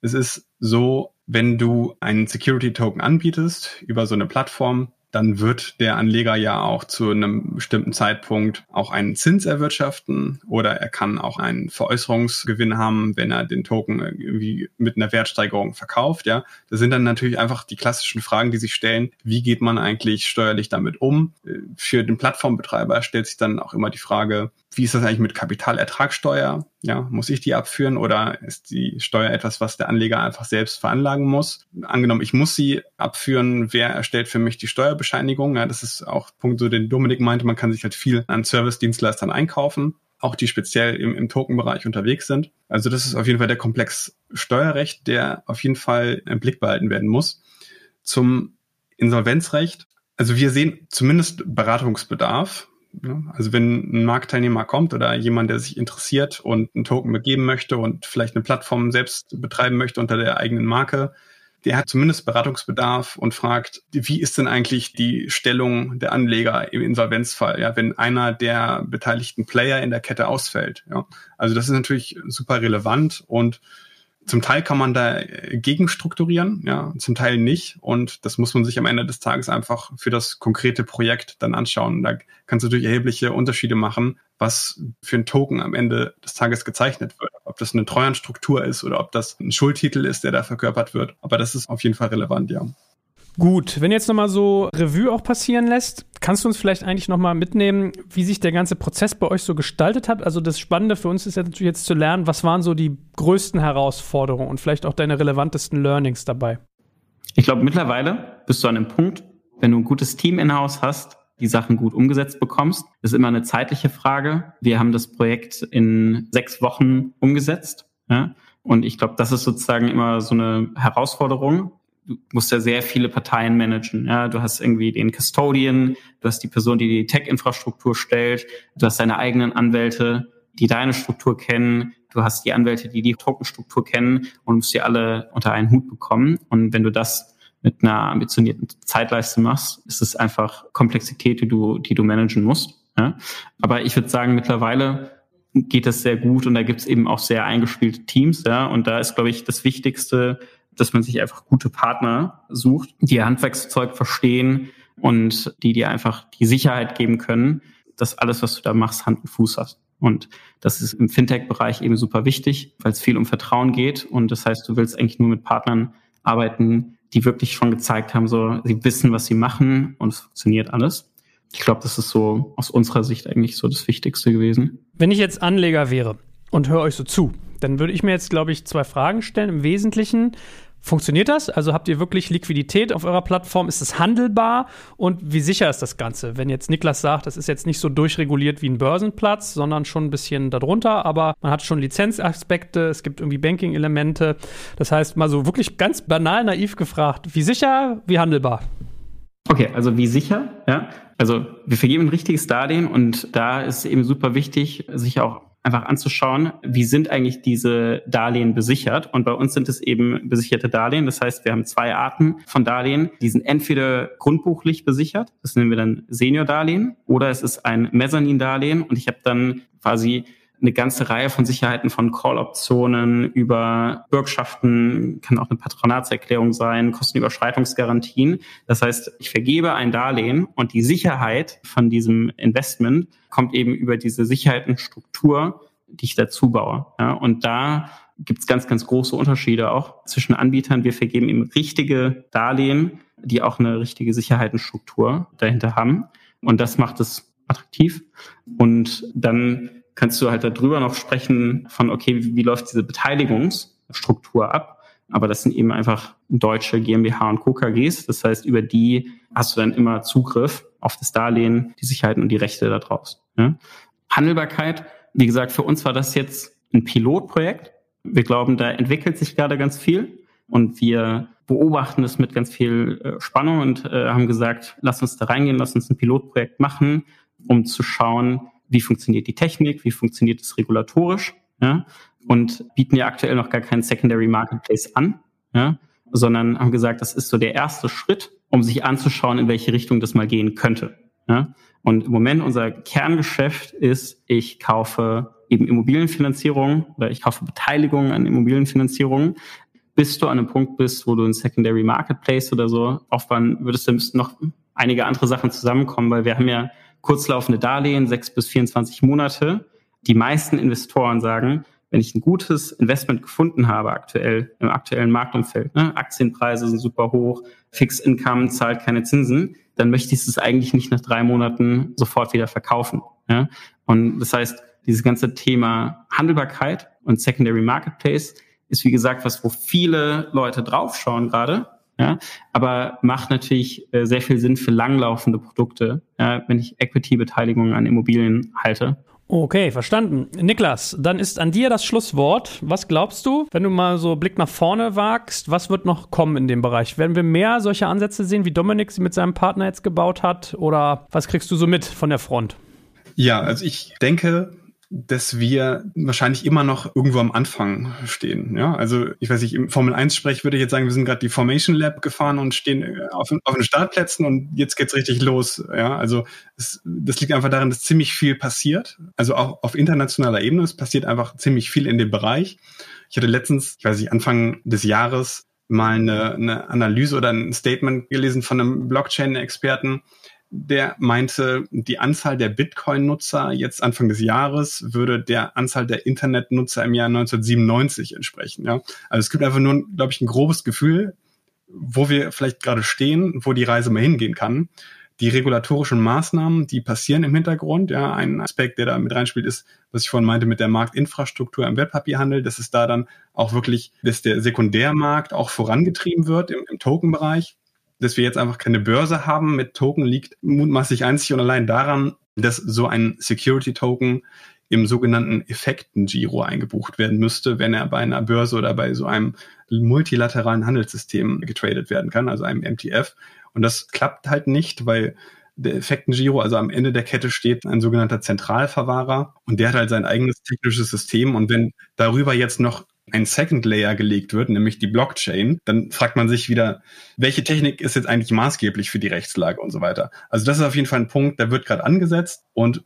Es ist so, wenn du einen Security Token anbietest über so eine Plattform, dann wird der Anleger ja auch zu einem bestimmten Zeitpunkt auch einen Zins erwirtschaften oder er kann auch einen Veräußerungsgewinn haben, wenn er den Token irgendwie mit einer Wertsteigerung verkauft. Ja, das sind dann natürlich einfach die klassischen Fragen, die sich stellen. Wie geht man eigentlich steuerlich damit um? Für den Plattformbetreiber stellt sich dann auch immer die Frage, wie ist das eigentlich mit Kapitalertragssteuer? Ja, muss ich die abführen oder ist die Steuer etwas, was der Anleger einfach selbst veranlagen muss? Angenommen, ich muss sie abführen, wer erstellt für mich die Steuerbescheinigung? Ja, das ist auch Punkt, so den Dominik meinte, man kann sich halt viel an Service-Dienstleistern einkaufen, auch die speziell im, im Token-Bereich unterwegs sind. Also das ist auf jeden Fall der Komplex Steuerrecht, der auf jeden Fall im Blick behalten werden muss. Zum Insolvenzrecht. Also wir sehen zumindest Beratungsbedarf also wenn ein Marktteilnehmer kommt oder jemand, der sich interessiert und einen Token begeben möchte und vielleicht eine Plattform selbst betreiben möchte unter der eigenen Marke, der hat zumindest Beratungsbedarf und fragt, wie ist denn eigentlich die Stellung der Anleger im Insolvenzfall, ja, wenn einer der beteiligten Player in der Kette ausfällt. Ja. Also das ist natürlich super relevant und zum Teil kann man da äh, gegenstrukturieren, ja, zum Teil nicht. Und das muss man sich am Ende des Tages einfach für das konkrete Projekt dann anschauen. Da kannst du natürlich erhebliche Unterschiede machen, was für ein Token am Ende des Tages gezeichnet wird. Ob das eine Treuhandstruktur ist oder ob das ein Schuldtitel ist, der da verkörpert wird. Aber das ist auf jeden Fall relevant, ja. Gut, wenn jetzt nochmal so Revue auch passieren lässt, kannst du uns vielleicht eigentlich nochmal mitnehmen, wie sich der ganze Prozess bei euch so gestaltet hat? Also das Spannende für uns ist ja natürlich jetzt zu lernen, was waren so die größten Herausforderungen und vielleicht auch deine relevantesten Learnings dabei? Ich glaube, mittlerweile bist du an einem Punkt, wenn du ein gutes Team in-house hast, die Sachen gut umgesetzt bekommst. Ist immer eine zeitliche Frage. Wir haben das Projekt in sechs Wochen umgesetzt. Ja? Und ich glaube, das ist sozusagen immer so eine Herausforderung, du musst ja sehr viele Parteien managen. Ja, du hast irgendwie den Custodian, du hast die Person, die die Tech-Infrastruktur stellt, du hast deine eigenen Anwälte, die deine Struktur kennen, du hast die Anwälte, die die Tokenstruktur kennen und musst sie alle unter einen Hut bekommen. Und wenn du das mit einer ambitionierten Zeitleiste machst, ist es einfach Komplexität, die du, die du managen musst. Ja? Aber ich würde sagen, mittlerweile geht das sehr gut und da gibt es eben auch sehr eingespielte Teams. Ja? Und da ist, glaube ich, das Wichtigste, dass man sich einfach gute Partner sucht, die ihr Handwerkszeug verstehen und die dir einfach die Sicherheit geben können, dass alles, was du da machst, Hand und Fuß hat. Und das ist im Fintech-Bereich eben super wichtig, weil es viel um Vertrauen geht. Und das heißt, du willst eigentlich nur mit Partnern arbeiten, die wirklich schon gezeigt haben, so, sie wissen, was sie machen und es funktioniert alles. Ich glaube, das ist so aus unserer Sicht eigentlich so das Wichtigste gewesen. Wenn ich jetzt Anleger wäre und höre euch so zu, dann würde ich mir jetzt, glaube ich, zwei Fragen stellen. Im Wesentlichen, Funktioniert das? Also habt ihr wirklich Liquidität auf eurer Plattform? Ist es handelbar? Und wie sicher ist das Ganze? Wenn jetzt Niklas sagt, das ist jetzt nicht so durchreguliert wie ein Börsenplatz, sondern schon ein bisschen darunter, aber man hat schon Lizenzaspekte, es gibt irgendwie Banking-Elemente. Das heißt, mal so wirklich ganz banal naiv gefragt, wie sicher, wie handelbar? Okay, also wie sicher, ja. Also wir vergeben ein richtiges Darlehen und da ist eben super wichtig, sich auch einfach anzuschauen, wie sind eigentlich diese Darlehen besichert. Und bei uns sind es eben besicherte Darlehen. Das heißt, wir haben zwei Arten von Darlehen. Die sind entweder grundbuchlich besichert, das nennen wir dann Senior-Darlehen, oder es ist ein Mezzanin-Darlehen. Und ich habe dann quasi eine ganze Reihe von Sicherheiten von Call-Optionen über Bürgschaften, kann auch eine Patronatserklärung sein, Kostenüberschreitungsgarantien. Das heißt, ich vergebe ein Darlehen und die Sicherheit von diesem Investment kommt eben über diese Sicherheitenstruktur, die ich dazu baue. Ja, und da gibt es ganz, ganz große Unterschiede auch zwischen Anbietern. Wir vergeben eben richtige Darlehen, die auch eine richtige Sicherheitenstruktur dahinter haben. Und das macht es attraktiv. Und dann kannst du halt darüber noch sprechen von, okay, wie, wie läuft diese Beteiligungsstruktur ab? Aber das sind eben einfach deutsche GmbH und Co. KGs. Das heißt, über die hast du dann immer Zugriff auf das Darlehen, die Sicherheiten und die Rechte daraus. Ja? Handelbarkeit, wie gesagt, für uns war das jetzt ein Pilotprojekt. Wir glauben, da entwickelt sich gerade ganz viel und wir beobachten es mit ganz viel äh, Spannung und äh, haben gesagt, lass uns da reingehen, lass uns ein Pilotprojekt machen, um zu schauen, wie funktioniert die Technik, wie funktioniert es regulatorisch, ja, und bieten ja aktuell noch gar keinen Secondary Marketplace an, ja, sondern haben gesagt, das ist so der erste Schritt, um sich anzuschauen, in welche Richtung das mal gehen könnte. Ja. Und im Moment unser Kerngeschäft ist, ich kaufe eben Immobilienfinanzierung oder ich kaufe Beteiligungen an Immobilienfinanzierungen. Bis du an einem Punkt bist, wo du ein Secondary Marketplace oder so aufbauen würdest, dann müssten noch einige andere Sachen zusammenkommen, weil wir haben ja kurzlaufende Darlehen, sechs bis 24 Monate. Die meisten Investoren sagen, wenn ich ein gutes Investment gefunden habe aktuell im aktuellen Marktumfeld, ne, Aktienpreise sind super hoch, Fixed Income zahlt keine Zinsen, dann möchte ich es eigentlich nicht nach drei Monaten sofort wieder verkaufen. Ja? Und das heißt, dieses ganze Thema Handelbarkeit und Secondary Marketplace ist wie gesagt was, wo viele Leute draufschauen gerade ja, aber macht natürlich äh, sehr viel Sinn für langlaufende Produkte, ja, wenn ich Equity-Beteiligungen an Immobilien halte. Okay, verstanden. Niklas, dann ist an dir das Schlusswort. Was glaubst du, wenn du mal so Blick nach vorne wagst, was wird noch kommen in dem Bereich? Werden wir mehr solche Ansätze sehen, wie Dominik sie mit seinem Partner jetzt gebaut hat? Oder was kriegst du so mit von der Front? Ja, also ich denke, dass wir wahrscheinlich immer noch irgendwo am Anfang stehen. Ja, also ich weiß nicht, im Formel 1 Sprech würde ich jetzt sagen, wir sind gerade die Formation Lab gefahren und stehen äh, auf, auf den Startplätzen und jetzt geht's richtig los. Ja, also es, das liegt einfach daran, dass ziemlich viel passiert. Also auch auf internationaler Ebene, es passiert einfach ziemlich viel in dem Bereich. Ich hatte letztens, ich weiß nicht, Anfang des Jahres mal eine, eine Analyse oder ein Statement gelesen von einem Blockchain-Experten, der meinte, die Anzahl der Bitcoin-Nutzer jetzt Anfang des Jahres würde der Anzahl der Internet-Nutzer im Jahr 1997 entsprechen. Ja? Also es gibt einfach nur, glaube ich, ein grobes Gefühl, wo wir vielleicht gerade stehen, wo die Reise mal hingehen kann. Die regulatorischen Maßnahmen, die passieren im Hintergrund. Ja, ein Aspekt, der da mit reinspielt, ist, was ich vorhin meinte, mit der Marktinfrastruktur im Wertpapierhandel, dass es da dann auch wirklich, dass der Sekundärmarkt auch vorangetrieben wird im, im Token-Bereich dass wir jetzt einfach keine Börse haben mit Token liegt mutmaßlich einzig und allein daran, dass so ein Security-Token im sogenannten Effekten-Giro eingebucht werden müsste, wenn er bei einer Börse oder bei so einem multilateralen Handelssystem getradet werden kann, also einem MTF. Und das klappt halt nicht, weil der Effektengiro, also am Ende der Kette steht ein sogenannter Zentralverwahrer und der hat halt sein eigenes technisches System und wenn darüber jetzt noch ein Second Layer gelegt wird, nämlich die Blockchain, dann fragt man sich wieder, welche Technik ist jetzt eigentlich maßgeblich für die Rechtslage und so weiter. Also das ist auf jeden Fall ein Punkt, der wird gerade angesetzt und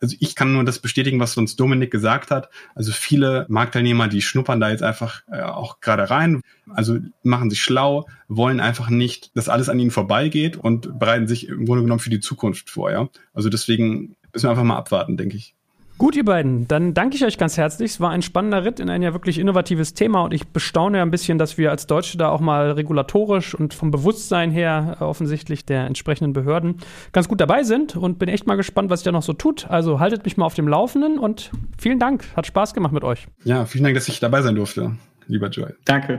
also ich kann nur das bestätigen, was uns Dominik gesagt hat. Also viele Marktteilnehmer, die schnuppern da jetzt einfach äh, auch gerade rein, also machen sich schlau, wollen einfach nicht, dass alles an ihnen vorbeigeht und bereiten sich im Grunde genommen für die Zukunft vor. Ja? Also deswegen müssen wir einfach mal abwarten, denke ich. Gut, ihr beiden, dann danke ich euch ganz herzlich. Es war ein spannender Ritt in ein ja wirklich innovatives Thema und ich bestaune ja ein bisschen, dass wir als Deutsche da auch mal regulatorisch und vom Bewusstsein her offensichtlich der entsprechenden Behörden ganz gut dabei sind und bin echt mal gespannt, was sich da noch so tut. Also haltet mich mal auf dem Laufenden und vielen Dank. Hat Spaß gemacht mit euch. Ja, vielen Dank, dass ich dabei sein durfte, lieber Joel. Danke.